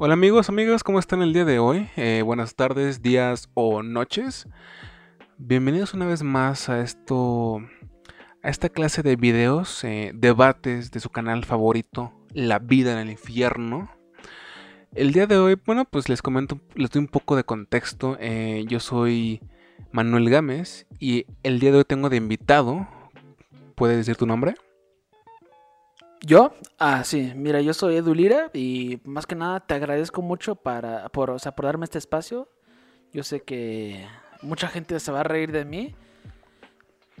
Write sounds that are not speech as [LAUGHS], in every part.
Hola amigos, amigas, ¿cómo están el día de hoy? Eh, buenas tardes, días o noches. Bienvenidos una vez más a esto, a esta clase de videos, eh, debates de su canal favorito, La vida en el infierno. El día de hoy, bueno, pues les comento, les doy un poco de contexto. Eh, yo soy Manuel Gámez y el día de hoy tengo de invitado, ¿puedes decir tu nombre? ¿Yo? Ah, sí, mira, yo soy Edu Lira y más que nada te agradezco mucho para, por, o sea, por darme este espacio. Yo sé que mucha gente se va a reír de mí,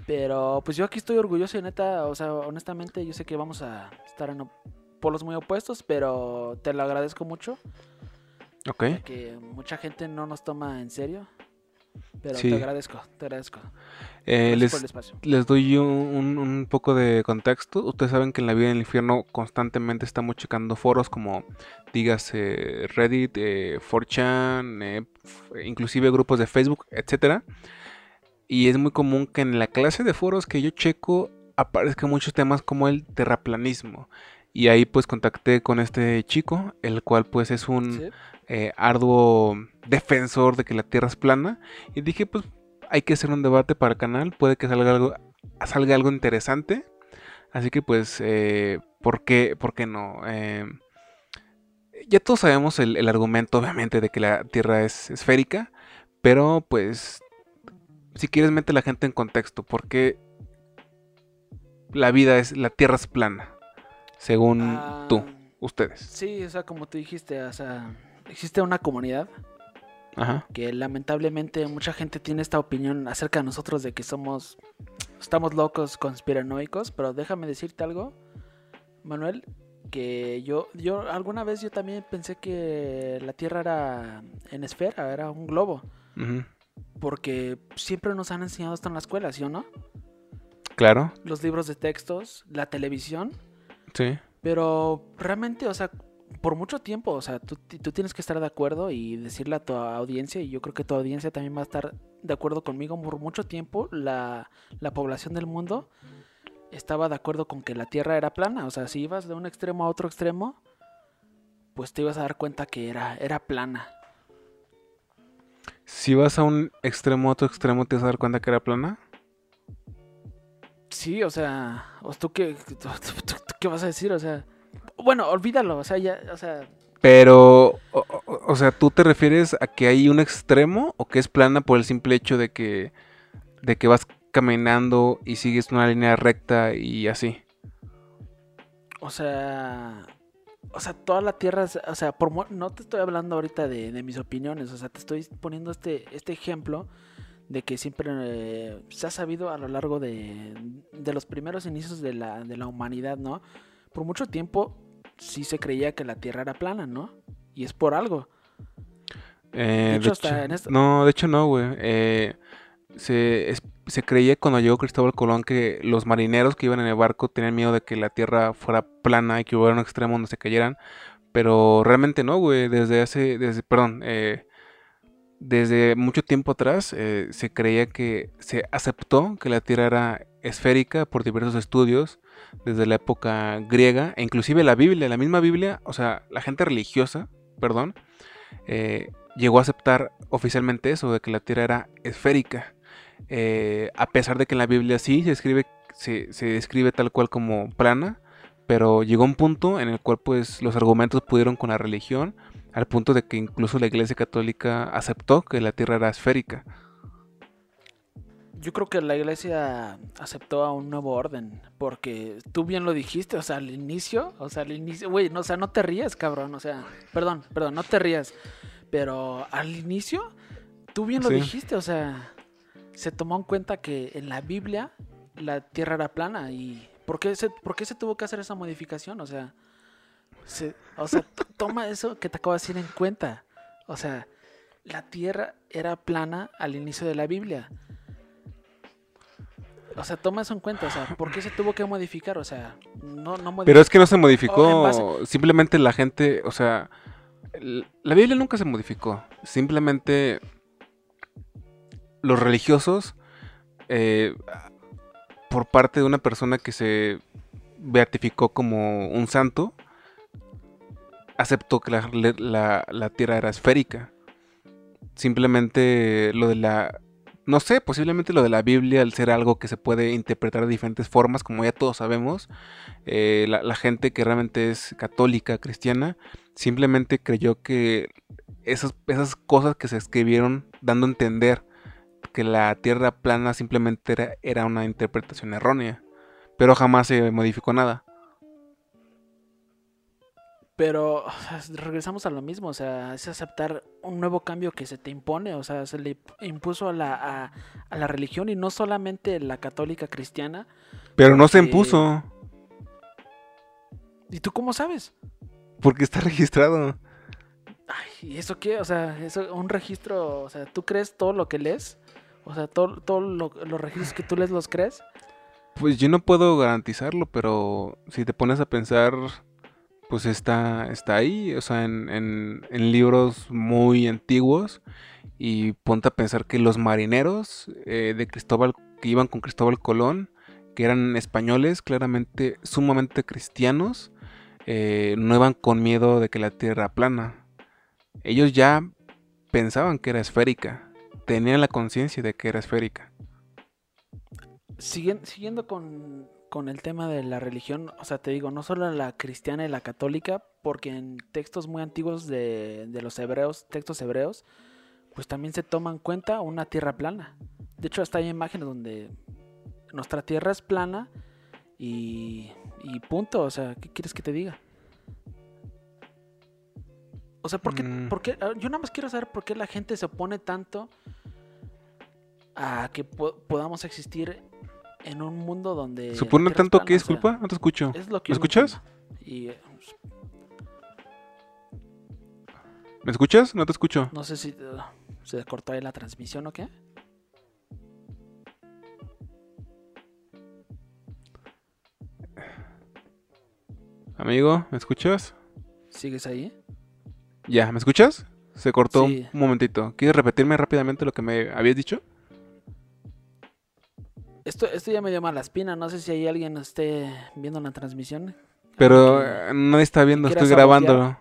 pero pues yo aquí estoy orgulloso y neta, o sea, honestamente yo sé que vamos a estar en polos muy opuestos, pero te lo agradezco mucho. Ok. Que mucha gente no nos toma en serio. Pero te agradezco, te agradezco. Eh, les, doy un, poco de contexto. Ustedes saben que en la vida en el infierno constantemente estamos checando foros como, digas, Reddit, eh, 4chan, eh, inclusive grupos de Facebook, etc. Y es muy común que en la clase de foros que yo checo aparezcan muchos temas como el terraplanismo. Y ahí pues contacté con este chico, el cual pues es un eh, arduo defensor de que la Tierra es plana. Y dije, pues hay que hacer un debate para el canal, puede que salga algo, salga algo interesante. Así que pues, eh, ¿por, qué, ¿por, qué, no? Eh, ya todos sabemos el, argumento, obviamente, de que la Tierra es esférica. Pero pues, si quieres, mete a la gente en contexto. ¿Por qué la vida es, la Tierra es plana? Según tú, ah, ustedes. Sí, o sea, como tú dijiste, o sea, existe una comunidad que lamentablemente mucha gente tiene esta opinión acerca de nosotros de que somos, estamos locos, conspiranoicos, pero déjame decirte algo, Manuel, que yo, yo alguna vez yo también pensé que la Tierra era en esfera, era un globo, porque siempre nos han enseñado esto en la escuela, ¿sí o no? Claro. Los libros de textos, la televisión. Sí. Pero realmente, o sea, por mucho tiempo, o sea, tú, tienes que estar de acuerdo y decirle a tu audiencia, y yo creo que tu audiencia también va a estar de acuerdo conmigo, por mucho tiempo la, población del mundo estaba de acuerdo con que la Tierra era plana, o sea, si ibas de un extremo a otro extremo, pues te ibas a dar cuenta que era, era plana. Si vas a un extremo a otro extremo, ¿te vas a dar cuenta que era plana? Sí, o sea, ¿tú qué, qué vas a decir? O sea, bueno, olvídalo, o sea, ya, o sea... Pero, o, sea, ¿tú te refieres a que hay un extremo o que es plana por el simple hecho de que, de que vas caminando y sigues una línea recta y así? O sea, o sea, toda la Tierra, o sea, por, no te estoy hablando ahorita de, mis opiniones, o sea, te estoy poniendo este, este ejemplo de que siempre eh, se ha sabido a lo largo de, de los primeros inicios de la, de la humanidad, ¿no? Por mucho tiempo sí se creía que la Tierra era plana, ¿no? Y es por algo. Eh, de hecho, en No, de hecho no, güey. Eh, se, se, creía cuando llegó Cristóbal Colón que los marineros que iban en el barco tenían miedo de que la Tierra fuera plana y que hubiera un extremo donde se cayeran. Pero realmente no, güey. Desde hace, desde, perdón, eh, desde mucho tiempo atrás se creía que se aceptó que la Tierra era esférica por diversos estudios desde la época griega, e inclusive la Biblia, la misma Biblia, o sea, la gente religiosa, perdón, eh, llegó a aceptar oficialmente eso, de que la Tierra era esférica, eh, a pesar de que en la Biblia sí se escribe, se, se describe tal cual como plana, pero llegó un punto en el cual pues los argumentos pudieron con la religión, al punto de que incluso la Iglesia Católica aceptó que la Tierra era esférica yo creo que la iglesia aceptó a un nuevo orden, porque tú bien lo dijiste, o sea, al inicio, o sea, al inicio, güey, no, o sea, no te rías, cabrón, o sea, perdón, perdón, no te rías, pero al inicio, tú bien lo dijiste, o sea, se tomó en cuenta que en la Biblia la tierra era plana y ¿por qué se, por qué se tuvo que hacer esa modificación? O sea, o sea, toma eso que te acabo de decir en cuenta, o sea, la tierra era plana al inicio de la Biblia o sea, toma eso en cuenta, o sea, ¿por qué se tuvo que modificar? O sea, no, no modificó. Pero es que no se modificó, simplemente la gente, o sea, la Biblia nunca se modificó, simplemente los religiosos, eh, por parte de una persona que se beatificó como un santo, aceptó que la, Tierra era esférica. Simplemente lo de la... No sé, posiblemente lo de la Biblia, al ser algo que se puede interpretar de diferentes formas, como ya todos sabemos, eh, la, gente que realmente es católica, cristiana, simplemente creyó que esas, esas cosas que se escribieron dando a entender que la Tierra plana simplemente era, era una interpretación errónea, pero jamás se modificó nada. Pero regresamos a lo mismo, o sea, es aceptar un nuevo cambio que se te impone, o sea, se le impuso a la, a, la religión y no solamente la católica cristiana. Pero no se impuso. ¿Y tú cómo sabes? Porque está [LAUGHS] registrado. Ay, ¿y eso qué? O sea, eso, un registro, o sea, ¿tú crees todo lo que lees? O sea, ¿todos todo los registros que tú lees los crees? Pues yo no puedo garantizarlo, pero si te pones a pensar pues está, está ahí, o sea, en, libros muy antiguos. Y ponte a pensar que los marineros eh, de Cristóbal, que iban con Cristóbal Colón, que eran españoles, claramente sumamente cristianos, eh, no iban con miedo de que la tierra plana. Ellos ya pensaban que era esférica, tenían la conciencia de que era esférica. siguiendo con con el tema de la religión, o sea, te digo, no solo la cristiana y la católica, porque en textos muy antiguos de, de los hebreos, textos hebreos, pues también se toma en cuenta una tierra plana. De hecho, hasta hay imágenes donde nuestra tierra es plana y, y punto. O sea, ¿qué quieres que te diga? O sea, ¿por qué, mm. por qué, ah, Yo nada más quiero saber por qué la gente se opone tanto a que podamos existir en un mundo donde... ¿Supone tanto que es culpa? No te escucho. ¿Me escuchas? Y, ¿Me escuchas? No te escucho. No sé si uh, se cortó ahí la transmisión o qué. Amigo, ¿me escuchas? ¿Sigues ahí? Ya, ¿me escuchas? Se cortó un momentito. ¿Quieres repetirme rápidamente lo que me habías dicho? Esto, esto ya me dio mala espina. No sé si hay alguien esté viendo la transmisión. Pero eh, nadie está viendo, estoy grabándolo.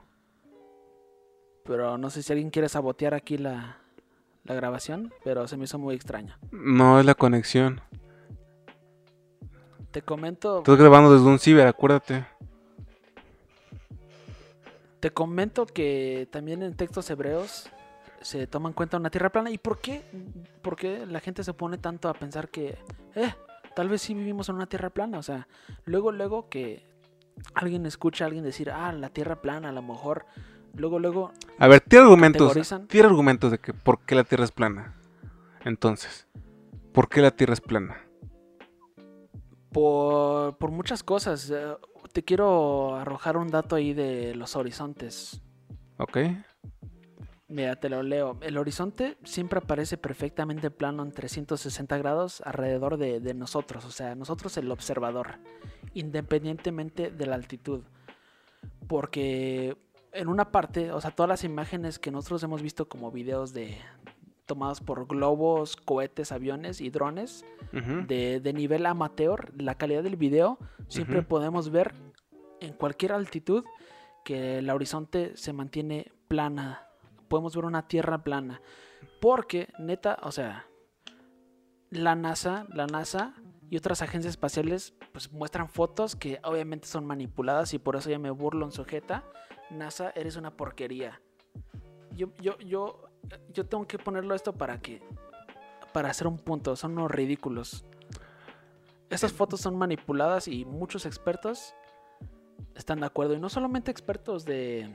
Pero no sé si alguien quiere sabotear aquí la, la grabación, pero se me hizo muy extraño. No, es la conexión. Te comento. Estás grabando desde un ciber, acuérdate. Te comento que también en textos hebreos se toma en cuenta una tierra plana. ¿Y por qué? ¿Por qué la gente se pone tanto a pensar que, eh, tal vez sí vivimos en una tierra plana? O sea, luego, luego que alguien escucha a alguien decir, ah, la tierra plana, a lo mejor, luego, luego... A ver, tiene argumentos, tiene argumentos de que por qué la tierra es plana. Entonces, ¿por qué la tierra es plana? Por, por muchas cosas. Eh, te quiero arrojar un dato ahí de los horizontes. Ok. Mira, te lo leo. El horizonte siempre aparece perfectamente plano en 360 grados alrededor de, nosotros, o sea, nosotros el observador, independientemente de la altitud. Porque en una parte, o sea, todas las imágenes que nosotros hemos visto como videos de tomados por globos, cohetes, aviones y drones de, nivel amateur, la calidad del video siempre podemos ver en cualquier altitud que el horizonte se mantiene plana podemos ver una tierra plana. Porque, neta, o sea, la NASA, la NASA y otras agencias espaciales pues muestran fotos que obviamente son manipuladas y por eso ya me burlo en sujeta. NASA, eres una porquería. Yo, yo, yo, yo tengo que ponerlo esto para que, para hacer un punto, son unos ridículos. Esas fotos son manipuladas y muchos expertos están de acuerdo. Y no solamente expertos de...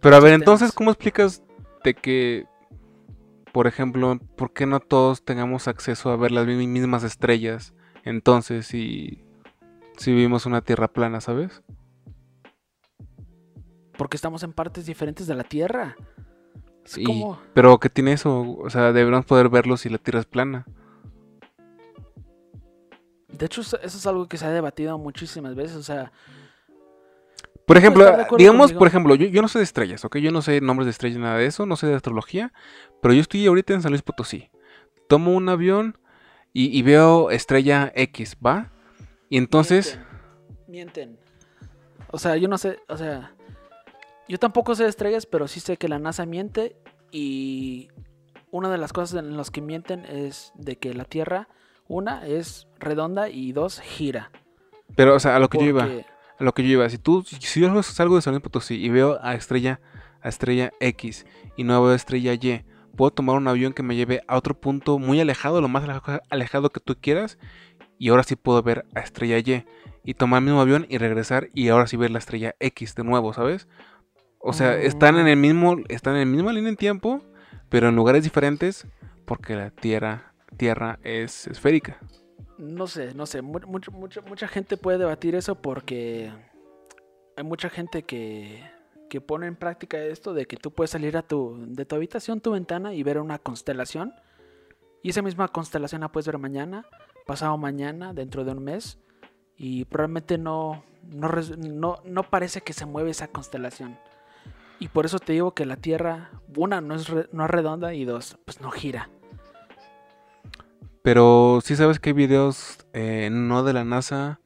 Pero a ver, entonces, ¿cómo explicas de que, por ejemplo, ¿por qué no todos tengamos acceso a ver las mismas estrellas? Entonces, si, si vivimos una tierra plana, ¿sabes? Porque estamos en partes diferentes de la Tierra. Sí, pero ¿qué tiene eso? O sea, deberíamos poder verlo si la Tierra es plana. De hecho, eso es algo que se ha debatido muchísimas veces. O sea, por ejemplo, digamos, por ejemplo, yo, no sé de estrellas, ¿ok? Yo no sé nombres de estrellas, nada de eso, no sé de astrología, pero yo estoy ahorita en San Luis Potosí. Tomo un avión y, veo estrella X, ¿va? Y entonces... Mienten. O sea, yo no sé, o sea... Yo tampoco sé de estrellas, pero sí sé que la NASA miente y una de las cosas en las que mienten es de que la Tierra, una, es redonda y dos, gira. Pero, o sea, a lo que yo iba, a lo que yo iba, si tú, si yo salgo de San Luis Potosí y veo a estrella, a estrella X y no veo a estrella Y, puedo tomar un avión que me lleve a otro punto muy alejado, lo más alejado que tú quieras, y ahora sí puedo ver a estrella Y y tomar el mismo avión y regresar y ahora sí ver la estrella X de nuevo, ¿sabes? O sea, están en el mismo, están en la misma línea en tiempo, pero en lugares diferentes porque la Tierra, tierra es esférica. No sé, no sé, mucha, mucha gente puede debatir eso porque hay mucha gente que, que pone en práctica esto de que tú puedes salir a tu, de tu habitación, tu ventana y ver una constelación. Y esa misma constelación la puedes ver mañana, pasado mañana, dentro de un mes. Y probablemente no, no, no parece que se mueve esa constelación. Y por eso te digo que la Tierra, una, no es, no es redonda y dos, pues no gira. Pero sí sabes que hay videos eh, no de la NASA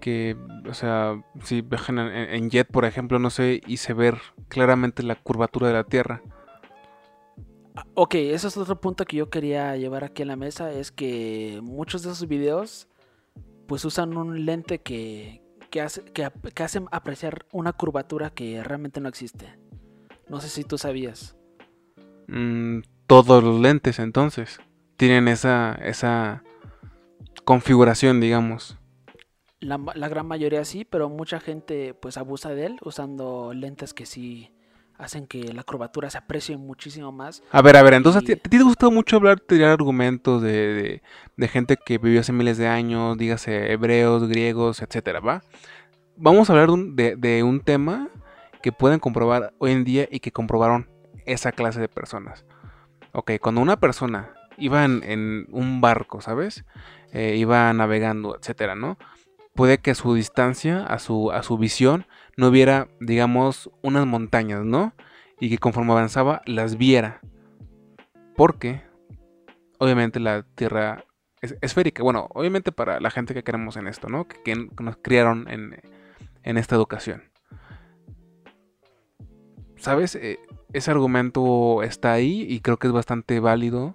que, o sea, si viajan en, jet, por ejemplo, no sé, y se ver claramente la curvatura de la Tierra. Ah, ok, ese es otro punto que yo quería llevar aquí a la mesa, es que muchos de esos videos pues usan un lente que, que, hace, que, hacen apreciar una curvatura que realmente no existe. No sé si tú sabías. Mm, todos los lentes entonces tienen esa, esa configuración, digamos. La, la, gran mayoría sí, pero mucha gente pues abusa de él usando lentes que sí hacen que la curvatura se aprecie muchísimo más. A ver, a ver, entonces ¿a, ti, te gusta mucho hablar, tirar argumentos de, de, gente que vivió hace miles de años, dígase hebreos, griegos, etcétera, ¿va? Vamos a hablar de, de un tema que pueden comprobar hoy en día y que comprobaron esa clase de personas. Ok, cuando una persona iba en, un barco, ¿sabes? Eh, iba navegando, etcétera, ¿no? Puede que a su distancia, a su, a su visión, no viera, digamos, unas montañas, ¿no? Y que conforme avanzaba las viera. Porque, obviamente, la Tierra es esférica. Bueno, obviamente para la gente que queremos en esto, ¿no? Que, nos criaron en, en esta educación. ¿sabes? Eh, ese argumento está ahí y creo que es bastante válido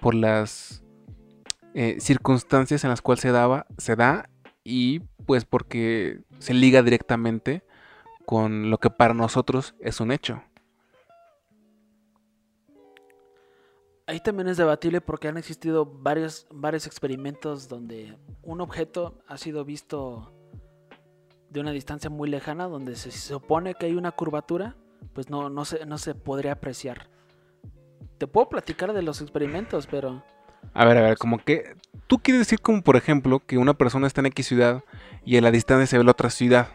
por las eh, circunstancias en las cuales se daba, se da y pues porque se liga directamente con lo que para nosotros es un hecho. Ahí también es debatible porque han existido varios, varios experimentos donde un objeto ha sido visto de una distancia muy lejana, donde se supone que hay una curvatura, pues no, no, se, no se podría apreciar. Te puedo platicar de los experimentos, pero... A ver, a ver, como que... Tú quieres decir como, por ejemplo, que una persona está en X ciudad y a la distancia se ve la otra ciudad.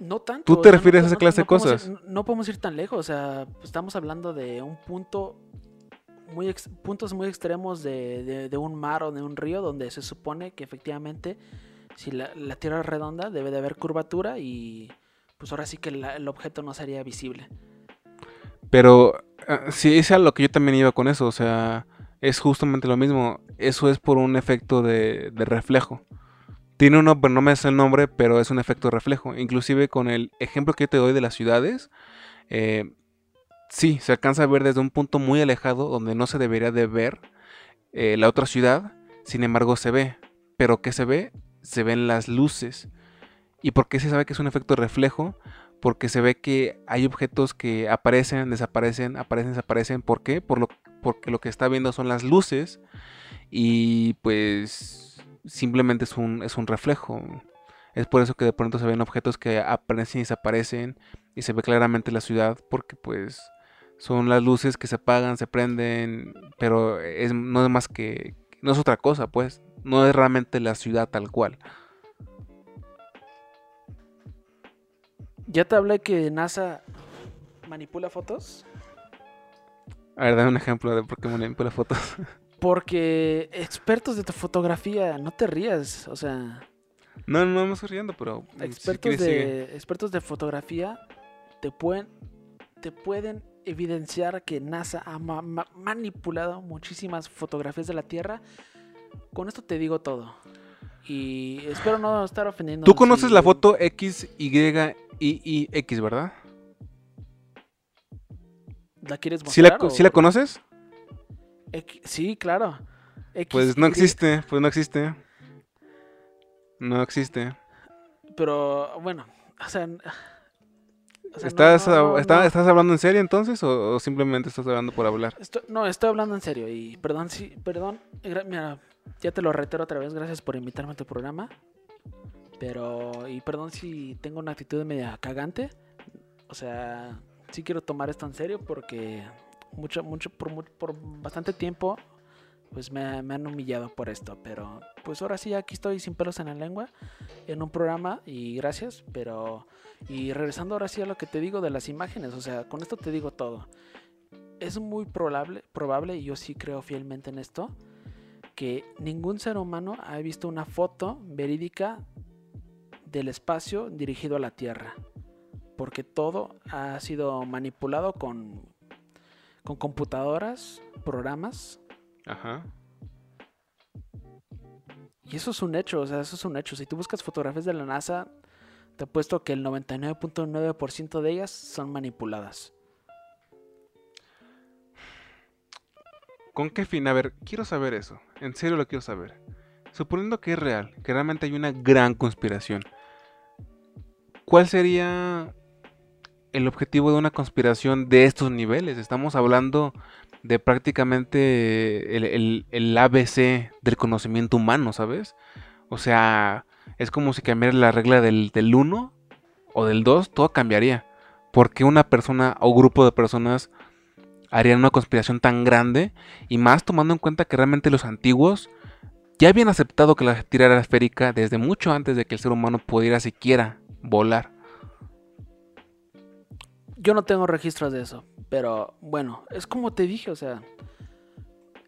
No tanto. ¿Tú te refieres a esa clase de cosas? no podemos ir tan lejos, o sea, estamos hablando de un punto... Muy puntos muy extremos de, de, un mar o de un río donde se supone que efectivamente si la, la Tierra es redonda debe de haber curvatura y pues ahora sí que el objeto no sería visible. Pero ah, sí, es a lo que yo también iba con eso, o sea, es justamente lo mismo. Eso es por un efecto de, reflejo. Tiene uno, pero no me sé el nombre, pero es un efecto de reflejo. Inclusive con el ejemplo que yo te doy de las ciudades, eh, sí, se alcanza a ver desde un punto muy alejado donde no se debería de ver eh, la otra ciudad, sin embargo se ve. Pero ¿qué se ve? Se ven las luces. ¿Y por qué se sabe que es un efecto reflejo? Porque se ve que hay objetos que aparecen, desaparecen, aparecen, desaparecen. ¿Por qué? Por lo, porque lo que está viendo son las luces y pues simplemente es un, es un reflejo. Es por eso que de pronto se ven objetos que aparecen y desaparecen y se ve claramente la ciudad porque pues son las luces que se apagan, se prenden, pero es, no es más que, no es otra cosa pues, no es realmente la ciudad tal cual. Ya te hablé que NASA manipula fotos. A ver, dame un ejemplo de por qué manipula fotos. [LAUGHS] Porque expertos de fotografía, no te rías, o sea. No, no me estoy riendo, pero. Expertos, de, expertos de fotografía te pueden, te pueden evidenciar que NASA ha manipulado muchísimas fotografías de la Tierra. Con esto te digo todo. Y espero no estar ofendiendo. ¿Tú conoces la foto X, Y y X, ¿verdad? ¿La quieres ¿Sí la, mostrar? ¿sí la o- conoces? X- Sí, claro. X, Pues no existe, pues no existe. No existe. Pero bueno, o sea. o sea, ¿Estás, no, no, está- no. ¿Estás hablando en serio entonces o, o simplemente estás hablando por hablar? No, estoy hablando en serio y perdón, sí, perdón. Mira, ya te lo reitero otra vez, gracias por invitarme a tu programa. Pero, y perdón si tengo una actitud media cagante. O sea, sí quiero tomar esto en serio porque mucho, mucho, por, por bastante tiempo, pues me, me han humillado por esto. Pero, pues ahora sí, aquí estoy sin pelos en la lengua, en un programa y gracias. Pero, y regresando ahora sí a lo que te digo de las imágenes, o sea, con esto te digo todo es muy probable, probable, y yo sí creo fielmente en esto, que ningún ser humano ha visto una foto verídica del espacio dirigido a la Tierra. Porque todo ha sido manipulado con, con computadoras, programas, Ajá. y eso es un hecho, o sea, eso es un hecho. Si tú buscas fotografías de la NASA, te apuesto que el 99.9% de ellas son manipuladas. ¿Con qué fin? A ver, quiero saber eso. En serio lo quiero saber. Suponiendo que es real, que realmente hay una gran conspiración. ¿Cuál sería el objetivo de una conspiración de estos niveles? Estamos hablando de prácticamente el, ABC del conocimiento humano, ¿sabes? O sea, es como si cambiara la regla del, del 1 o del 2, todo cambiaría. Porque una persona o grupo de personas harían una conspiración tan grande? Y más tomando en cuenta que realmente los antiguos ya habían aceptado que la Tierra era esférica desde mucho antes de que el ser humano pudiera siquiera volar. Yo no tengo registros de eso, pero bueno, es como te dije, o sea,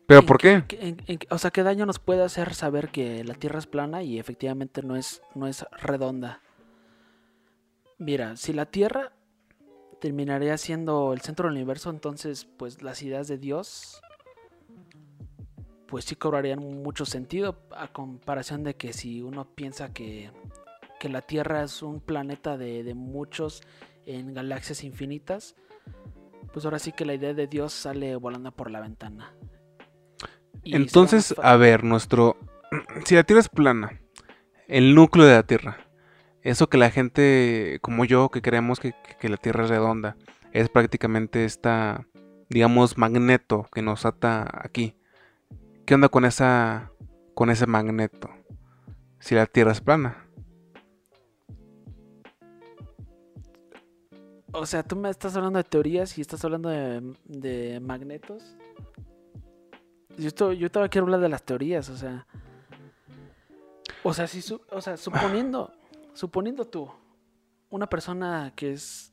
¿Pero ¿En por qué? ¿Qué- en- en- o sea, ¿qué daño nos puede hacer saber que la Tierra es plana y efectivamente no es, no es redonda? Mira, si la Tierra terminaría siendo el centro del universo, entonces pues las ideas de Dios pues sí cobrarían mucho sentido a comparación de que si uno piensa que, que la Tierra es un planeta de, de muchos en galaxias infinitas, pues ahora sí que la idea de Dios sale volando por la ventana. Y Entonces, a ver, nuestro... [CLEARS THROAT] Si la Tierra es plana, el núcleo de la Tierra, eso que la gente como yo, que creemos que, la Tierra es redonda, es prácticamente esta, digamos, magneto que nos ata aquí. ¿Qué onda con esa, con ese magneto? Si la Tierra es plana. O sea, tú me estás hablando de teorías y estás hablando de, de magnetos. Yo, estoy, yo todavía quiero hablar de las teorías, o sea. O sea, si su- o sea, suponiendo, suponiendo tú, una persona que es.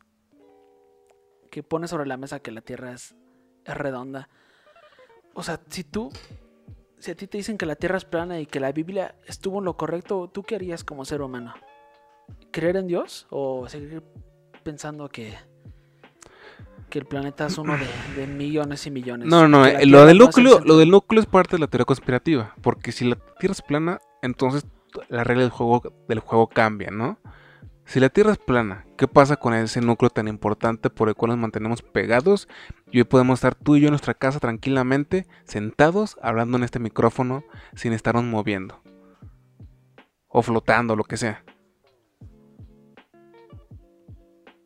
que pone sobre la mesa que la Tierra es, es redonda. O sea, si tú. Si a ti te dicen que la Tierra es plana y que la Biblia estuvo en lo correcto, ¿tú qué harías como ser humano? ¿Creer en Dios? ¿O seguir pensando que, que el planeta es uno de, de millones y millones. No, no, eh, lo del núcleo, lo del núcleo es parte de la teoría conspirativa, porque si la Tierra es plana, entonces la regla del juego del juego cambia, ¿no? Si la Tierra es plana, ¿qué pasa con ese núcleo tan importante por el cual nos mantenemos pegados? Y hoy podemos estar tú y yo en nuestra casa tranquilamente, sentados, hablando en este micrófono, sin estarnos moviendo. O flotando, lo que sea.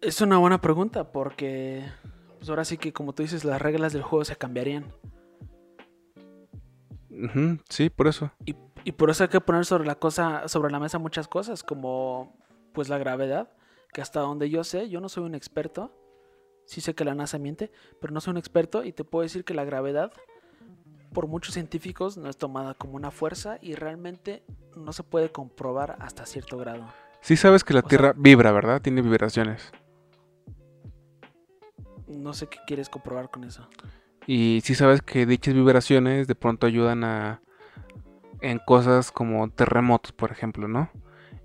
Es una buena pregunta porque pues ahora sí que como tú dices las reglas del juego se cambiarían. Sí, por eso. Y, y por eso hay que poner sobre la cosa, sobre la mesa muchas cosas, como pues la gravedad, que hasta donde yo sé, yo no soy un experto. Sí sé que la NASA miente, pero no soy un experto y te puedo decir que la gravedad, por muchos científicos, no es tomada como una fuerza y realmente no se puede comprobar hasta cierto grado. Sí sabes que la O sea- Tierra vibra, ¿verdad? Tiene vibraciones. No sé qué quieres comprobar con eso. Y sí sabes que dichas vibraciones de pronto ayudan a en cosas como terremotos, por ejemplo, ¿no?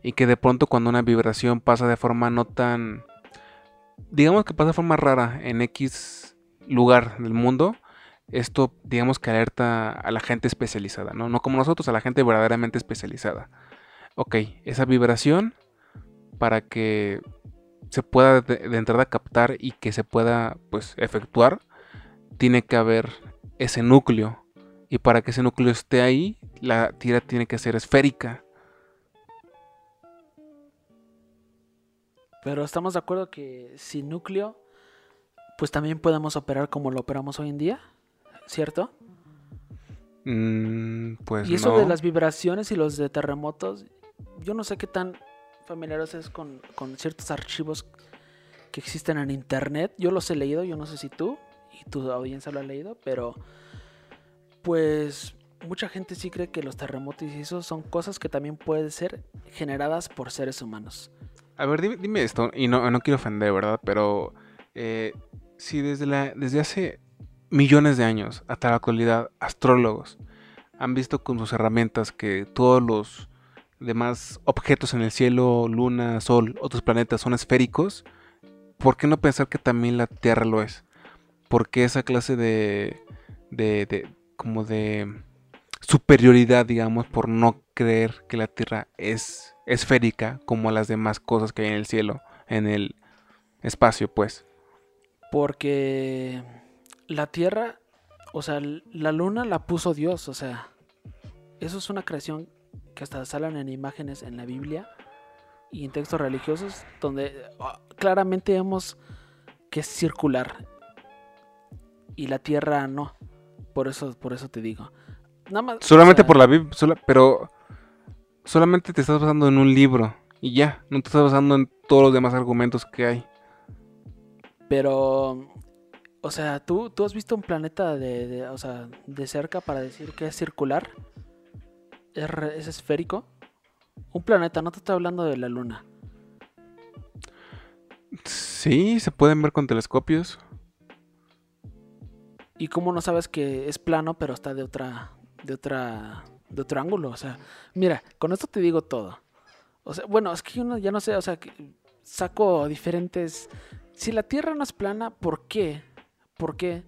Y que de pronto cuando una vibración pasa de forma no tan digamos que pasa de forma rara en X lugar del mundo, esto digamos que alerta a la gente especializada, ¿no? No como nosotros, a la gente verdaderamente especializada. Ok, esa vibración para que se pueda de, entrada captar y que se pueda pues efectuar tiene que haber ese núcleo. Y para que ese núcleo esté ahí, la Tierra tiene que ser esférica. Pero estamos de acuerdo que sin núcleo, pues también podemos operar como lo operamos hoy en día, ¿cierto? Mm, pues y eso de las vibraciones y los de terremotos, yo no sé qué tan familiares es con, con ciertos archivos que existen en internet. Yo los he leído, yo no sé si tú y tu audiencia lo ha leído, pero pues mucha gente sí cree que los terremotos y eso son cosas que también pueden ser generadas por seres humanos. A ver, dime, esto, y no, no quiero ofender, ¿verdad? Pero eh, si desde, desde hace millones de años hasta la actualidad, astrólogos han visto con sus herramientas que todos los demás objetos en el cielo, luna, sol, otros planetas son esféricos, ¿por qué no pensar que también la Tierra lo es? Porque esa clase de, de como de superioridad, digamos, por no creer que la Tierra es esférica como las demás cosas que hay en el cielo, en el espacio, pues. Porque la Tierra, o sea, la luna la puso Dios, o sea, eso es una creación que hasta salen en imágenes en la Biblia y en textos religiosos donde ah, claramente vemos que es circular y la Tierra no. Por eso, por eso te digo. Nada más, solamente por la Biblia, pero solamente te estás basando en un libro y ya, no te estás basando en todos los demás argumentos que hay. Pero, o sea, ¿tú, tú has visto un planeta de, o sea, de cerca para decir que es circular? ¿Es, esférico? Un planeta, no te estoy hablando de la luna. Sí, se pueden ver con telescopios. ¿Y cómo no sabes que es plano pero está de otra de otra de otro ángulo? O sea, mira, con esto te digo todo. O sea, bueno, es que yo ya no sé, o sea, saco diferentes si la Tierra no es plana, ¿por qué? ¿Por qué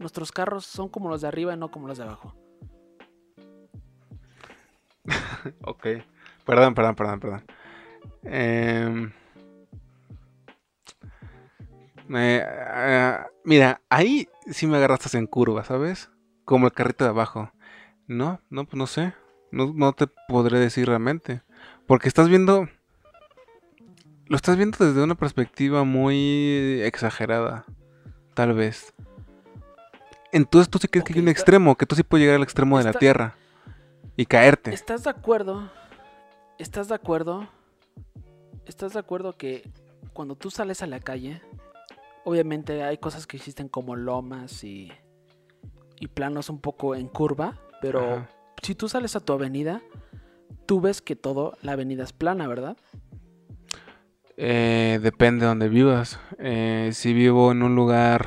nuestros carros son como los de arriba y no como los de abajo? [LAUGHS] ok. Perdón, perdón, perdón, perdón. Eh, mira, ahí sí me agarraste en curva, ¿sabes? Como el carrito de abajo. No, no, pues no sé. No, no te podré decir realmente. Porque estás viendo... Lo estás viendo desde una perspectiva muy exagerada. Tal vez. Entonces tú sí crees que hay un extremo, que tú sí puedes llegar al extremo de la Tierra y caerte. ¿Estás de acuerdo? ¿Estás de acuerdo? ¿Estás de acuerdo que cuando tú sales a la calle, obviamente hay cosas que existen como lomas y, y planos un poco en curva, pero si tú sales a tu avenida, tú ves que todo, la avenida es plana, ¿verdad? Eh, depende de donde vivas. Eh, si vivo en un lugar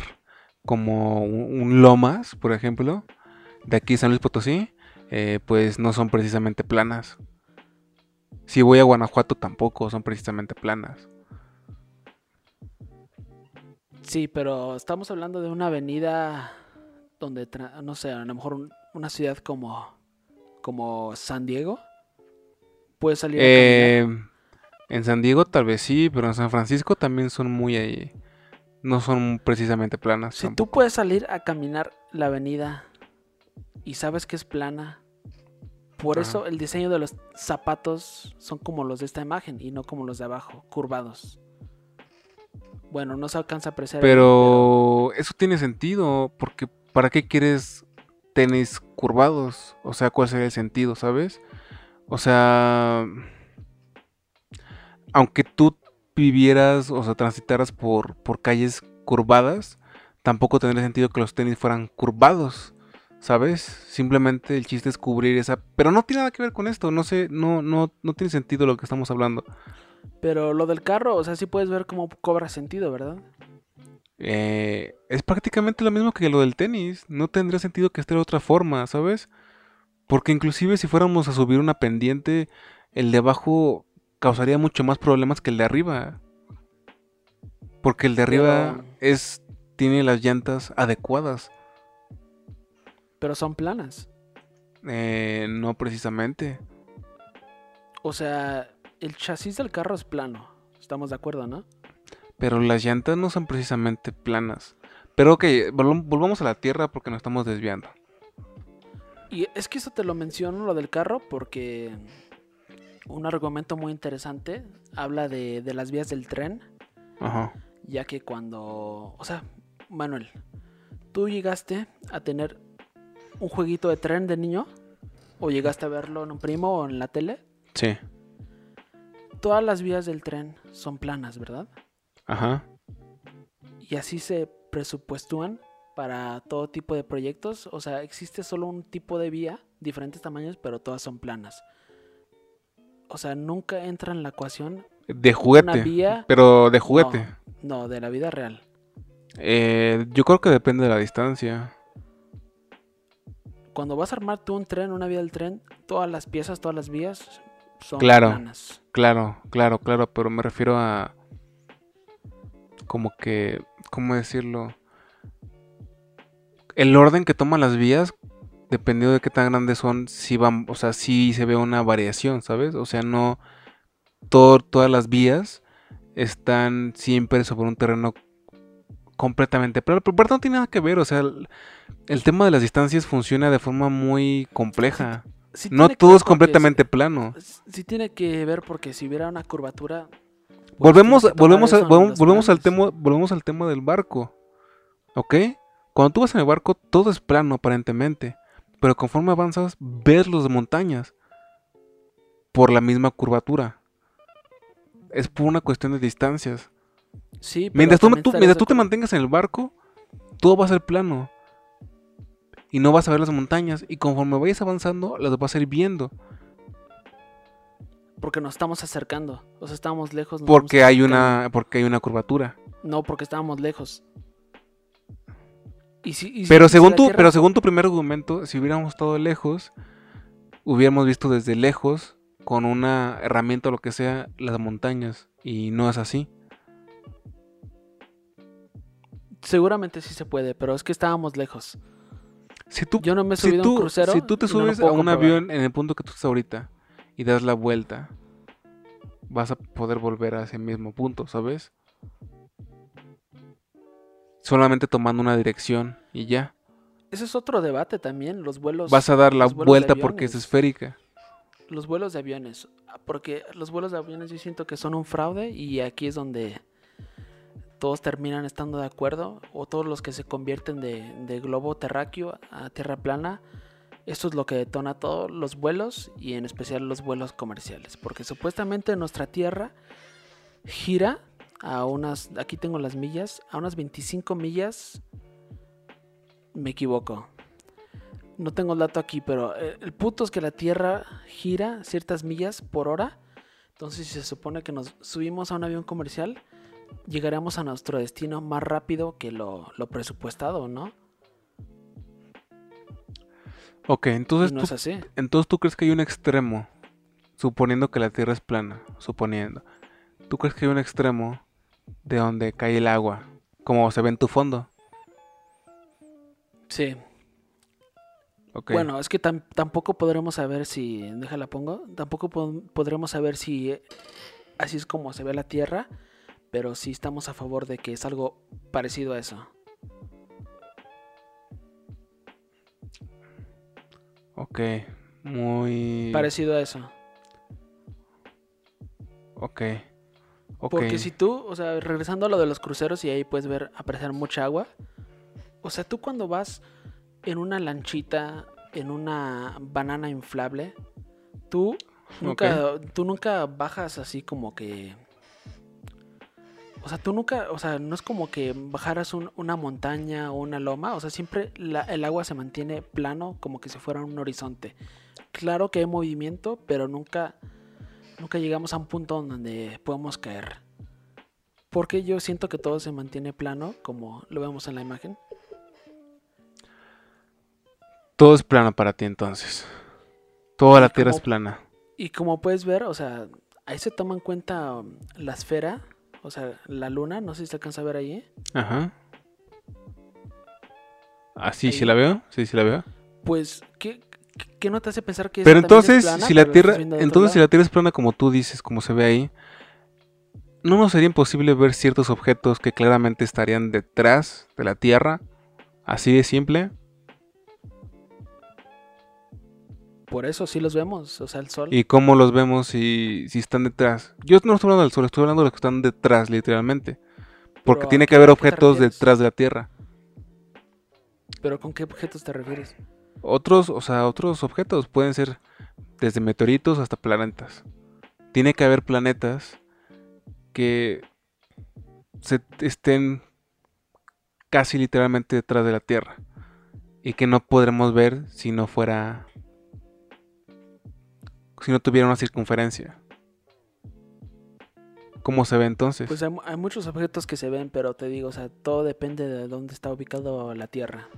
como un Lomas, por ejemplo, de aquí San Luis Potosí, eh, pues no son precisamente planas. Si voy a Guanajuato tampoco son precisamente planas. Sí, pero estamos hablando de una avenida donde, no sé, a lo mejor una ciudad como, como San Diego. Puede salir. Eh, en San Diego tal vez sí, pero en San Francisco también son muy ahí. No son precisamente planas. Si tú puedes salir a caminar la avenida y sabes que es plana. Por eso el diseño de los zapatos son como los de esta imagen y no como los de abajo, curvados. Bueno, no se alcanza a apreciar. Pero, eso tiene sentido, porque ¿para qué quieres tenis curvados? O sea, ¿cuál sería el sentido, sabes? O sea, aunque tú vivieras, o sea, transitaras por, por calles curvadas, tampoco tendría sentido que los tenis fueran curvados. ¿Sabes? Simplemente el chiste es cubrir esa. Pero no tiene nada que ver con esto. No sé, no, no, no tiene sentido lo que estamos hablando. Pero lo del carro, o sea, sí puedes ver cómo cobra sentido, ¿verdad? Eh, es prácticamente lo mismo que lo del tenis. No tendría sentido que esté de otra forma, ¿sabes? Porque inclusive si fuéramos a subir una pendiente, el de abajo causaría mucho más problemas que el de arriba. Porque el de arriba es tiene las llantas adecuadas. Pero son planas. Eh, no precisamente. O sea, el chasis del carro es plano. Estamos de acuerdo, ¿no? Pero las llantas no son precisamente planas. Pero ok, volvamos a la Tierra porque nos estamos desviando. Y es que eso te lo menciono, lo del carro, porque un argumento muy interesante habla de, de las vías del tren. Ajá. Ya que cuando, o sea, Manuel, ¿tú llegaste a tener un jueguito de tren de niño? ¿O llegaste a verlo en un primo o en la tele? Sí. Todas las vías del tren son planas, ¿verdad? Ajá. Y así se presupuestúan para todo tipo de proyectos. O sea, existe solo un tipo de vía, diferentes tamaños, pero todas son planas. O sea, nunca entra en la ecuación. De juguete. Vía... Pero de juguete. No, de la vida real. Eh, yo creo que depende de la distancia. Cuando vas a armar tú un tren, una vía del tren, todas las piezas, todas las vías son claro. Claro, claro, claro, pero me refiero a como que, ¿cómo decirlo? El orden que toman las vías, dependiendo de qué tan grandes son, si van, o sea, sí se ve una variación, ¿sabes? O sea, no todas las vías están siempre sobre un terreno completamente plano, pero no tiene nada que ver, o sea, el, tema de las distancias funciona de forma muy compleja. No todo es completamente plano. Sí tiene que ver porque si hubiera una curvatura, Volvemos, volvemos, volvemos, al tema, volvemos al tema del barco. ¿Ok? Cuando tú vas en el barco, todo es plano aparentemente. Pero conforme avanzas, ves las montañas. Por la misma curvatura. Es por una cuestión de distancias. Sí, mientras tú, mientras tú te mantengas en el barco, todo va a ser plano. Y no vas a ver las montañas. Y conforme vayas avanzando, las vas a ir viendo. Porque nos estamos acercando. O sea, estábamos lejos. porque hay una. Porque hay una curvatura. No, porque estábamos lejos. pero, según tu, pero según tu primer argumento, si hubiéramos estado lejos, hubiéramos visto desde lejos, con una herramienta o lo que sea, las montañas. Y no es así. Seguramente sí se puede, pero es que estábamos lejos. Si tú, Yo no me he subido a un crucero. Si tú te subes a un avión en el punto que tú estás ahorita y das la vuelta, vas a poder volver a ese mismo punto, ¿sabes? Solamente tomando una dirección y ya. Ese es otro debate también, los vuelos. Vas a dar la vuelta porque es esférica. Los vuelos de aviones, porque los vuelos de aviones yo siento que son un fraude y aquí es donde todos terminan estando de acuerdo, o todos los que se convierten de, de globo terráqueo a tierra plana esto es lo que detona todos los vuelos y en especial los vuelos comerciales, porque supuestamente nuestra Tierra gira a unas, aquí tengo las millas, a unas 25 millas, me equivoco. No tengo el dato aquí, pero eh, el punto es que la Tierra gira ciertas millas por hora. Entonces, si se supone que nos subimos a un avión comercial, llegaremos a nuestro destino más rápido que lo, lo presupuestado, ¿no? Ok, entonces, tú, entonces tú crees que hay un extremo, suponiendo que la Tierra es plana, suponiendo. ¿Tú crees que hay un extremo de donde cae el agua, como se ve en tu fondo? Sí. Okay. Bueno, es que tampoco podremos saber si, déjala pongo, tampoco podremos saber si eh, así es como se ve la Tierra, pero sí estamos a favor de que es algo parecido a eso. Ok, muy... Parecido a eso. Ok. Porque si tú, o sea, regresando a lo de los cruceros y ahí puedes ver apreciar mucha agua. O sea, tú cuando vas en una lanchita, en una banana inflable, tú nunca, tú nunca bajas así como que o sea, tú nunca, o sea, no es como que bajaras una montaña o una loma, o sea, siempre el agua se mantiene plano como que si fuera un horizonte. Claro que hay movimiento, pero nunca, nunca llegamos a un punto donde podemos caer. Porque yo siento que todo se mantiene plano, como lo vemos en la imagen. Todo es plano para ti entonces. Toda la Tierra es plana. Y como puedes ver, o sea, ahí se toma en cuenta la esfera o sea, la luna, no sé si se alcanza a ver ahí. Ajá. ¿Ah, sí, sí la veo? Sí, sí la veo. Pues, ¿qué, qué no te hace pensar que Pero entonces, si la Tierra, entonces si la Tierra es plana como tú dices, como se ve ahí, ¿no nos sería imposible ver ciertos objetos que claramente estarían detrás de la Tierra? Así de simple. Por eso sí los vemos, o sea, el sol. ¿Y cómo los vemos si, si están detrás? Yo no estoy hablando del sol, estoy hablando de los que están detrás, literalmente. Porque Pero, tiene ¿a que haber objetos detrás de la Tierra. ¿Pero con qué objetos te refieres? Otros, o sea, otros objetos pueden ser desde meteoritos hasta planetas. Tiene que haber planetas que se estén casi literalmente detrás de la Tierra y que no podremos ver si no fuera si no tuviera una circunferencia. ¿Cómo se ve entonces? Pues hay, mu- hay muchos objetos que se ven, pero te digo, o sea, todo depende de dónde está ubicado la Tierra.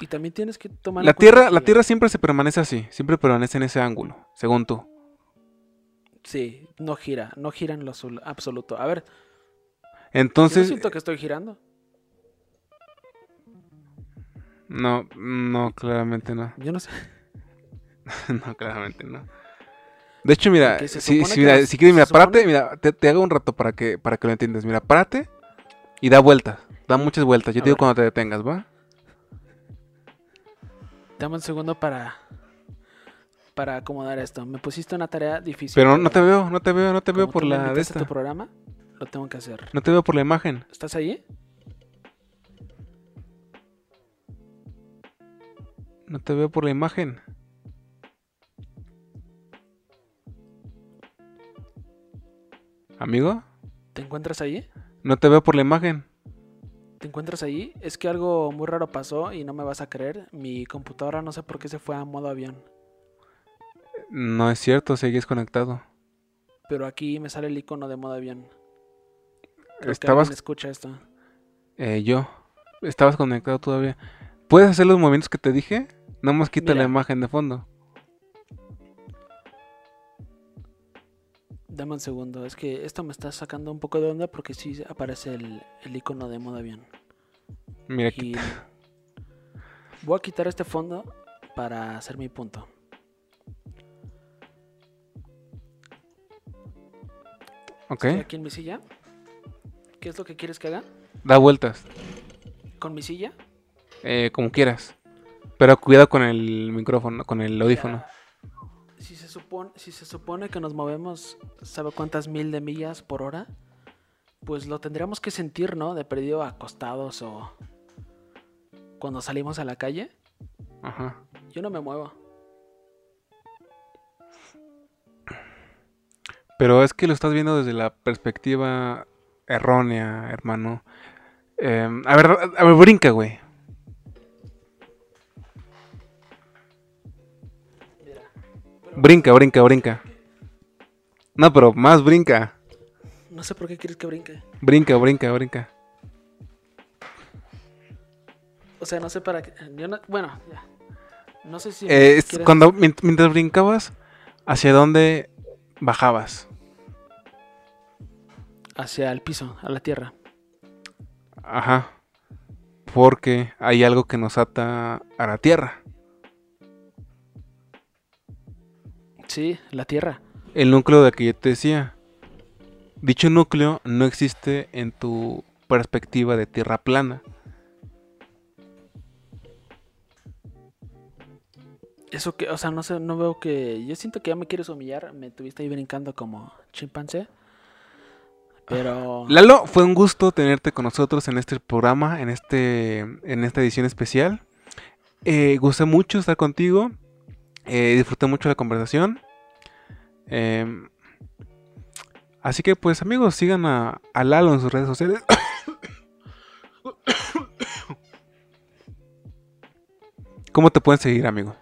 Y también tienes que tomar la Tierra, la Tierra siempre se permanece así, siempre permanece en ese ángulo, según tú. Sí, no gira, no gira en lo azul- absoluto. A ver, Entonces, yo siento que estoy girando. no, no, claramente no. Yo no sé. [LAUGHS] no, claramente no. De hecho, mira, si, mira, quieres, mira, supone- párate, mira, te, te hago un rato para que, para que lo entiendas. Mira, párate y da vueltas, da muchas vueltas. Yo A te digo cuando te detengas, ¿va? Dame un segundo para para acomodar esto. Me pusiste una tarea difícil. Pero no te veo, no te veo, no te veo por la de esta. tu programa, lo tengo que hacer. No te veo por la imagen. ¿Estás ahí? No te veo por la imagen. Amigo, ¿Te encuentras ahí? no te veo por la imagen. ¿Te encuentras ahí? Es que algo muy raro pasó y no me vas a creer. Mi computadora no sé por qué se fue a modo avión. No es cierto, sigues conectado. Pero aquí me sale el icono de modo avión. Creo que Estabas, alguien escucha esto. eh, yo, estabas conectado todavía. ¿Puedes hacer los movimientos que te dije? Nomás quita la imagen de fondo. Dame un segundo. Es que esto me está sacando un poco de onda porque sí aparece el, el icono de modo avión. Mira, aquí. Y [LAUGHS] voy a quitar este fondo para hacer mi punto. Ok, Estoy aquí en mi silla. ¿Qué es lo que quieres que haga? da vueltas, ¿Con mi silla? eh, como quieras. Pero cuidado con el micrófono, con el audífono. Mira, Si se, supone, si se supone que nos movemos, ¿sabe cuántas mil de millas por hora? Pues lo tendríamos que sentir, ¿no? De perdido acostados o cuando salimos a la calle. Ajá. Yo no me muevo. Pero es que lo estás viendo desde la perspectiva errónea, hermano. Em, a ver, a ver, brinca, güey. Brinca, brinca, brinca. No, pero más brinca. No sé por qué quieres que brinque. Brinca, brinca, brinca. O sea, no sé para qué. Yo no, bueno, ya. No sé si. Eh, es quieres- cuando mient- mientras brincabas, ¿hacia dónde bajabas? Hacia el piso, a la tierra. Ajá. Porque hay algo que nos ata a la tierra. Sí, la tierra. El núcleo de que yo te decía. Dicho núcleo no existe en tu perspectiva de tierra plana. Eso que, o sea, no sé, no veo que. Yo siento que ya me quieres humillar. Me tuviste ahí brincando como chimpancé. Pero. Lalo, fue un gusto tenerte con nosotros en este programa, en este, en esta edición especial. Eh, gusté mucho estar contigo. Eh, disfruté mucho la conversación. Em, así que, pues, amigos, sigan a, a Lalo en sus redes sociales. [COUGHS] ¿Cómo te pueden seguir, amigo?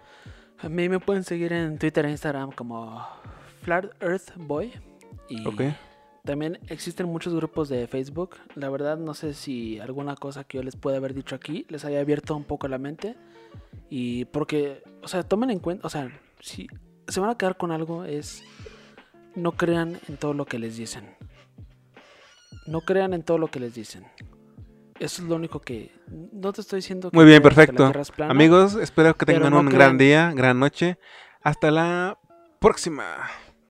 A mí me pueden seguir en Twitter e Instagram como Flat Earth Boy. Y también existen muchos grupos de Facebook. La verdad, no sé si alguna cosa que yo les pueda haber dicho aquí les haya abierto un poco la mente. Y porque, o sea, tomen en cuenta, o sea, si se van a quedar con algo, es no crean en todo lo que les dicen. No crean en todo lo que les dicen. Eso es lo único que. No te estoy diciendo que Muy bien, perfecto. Plana, Amigos, espero que tengan no un crean- gran día, gran noche. Hasta la próxima.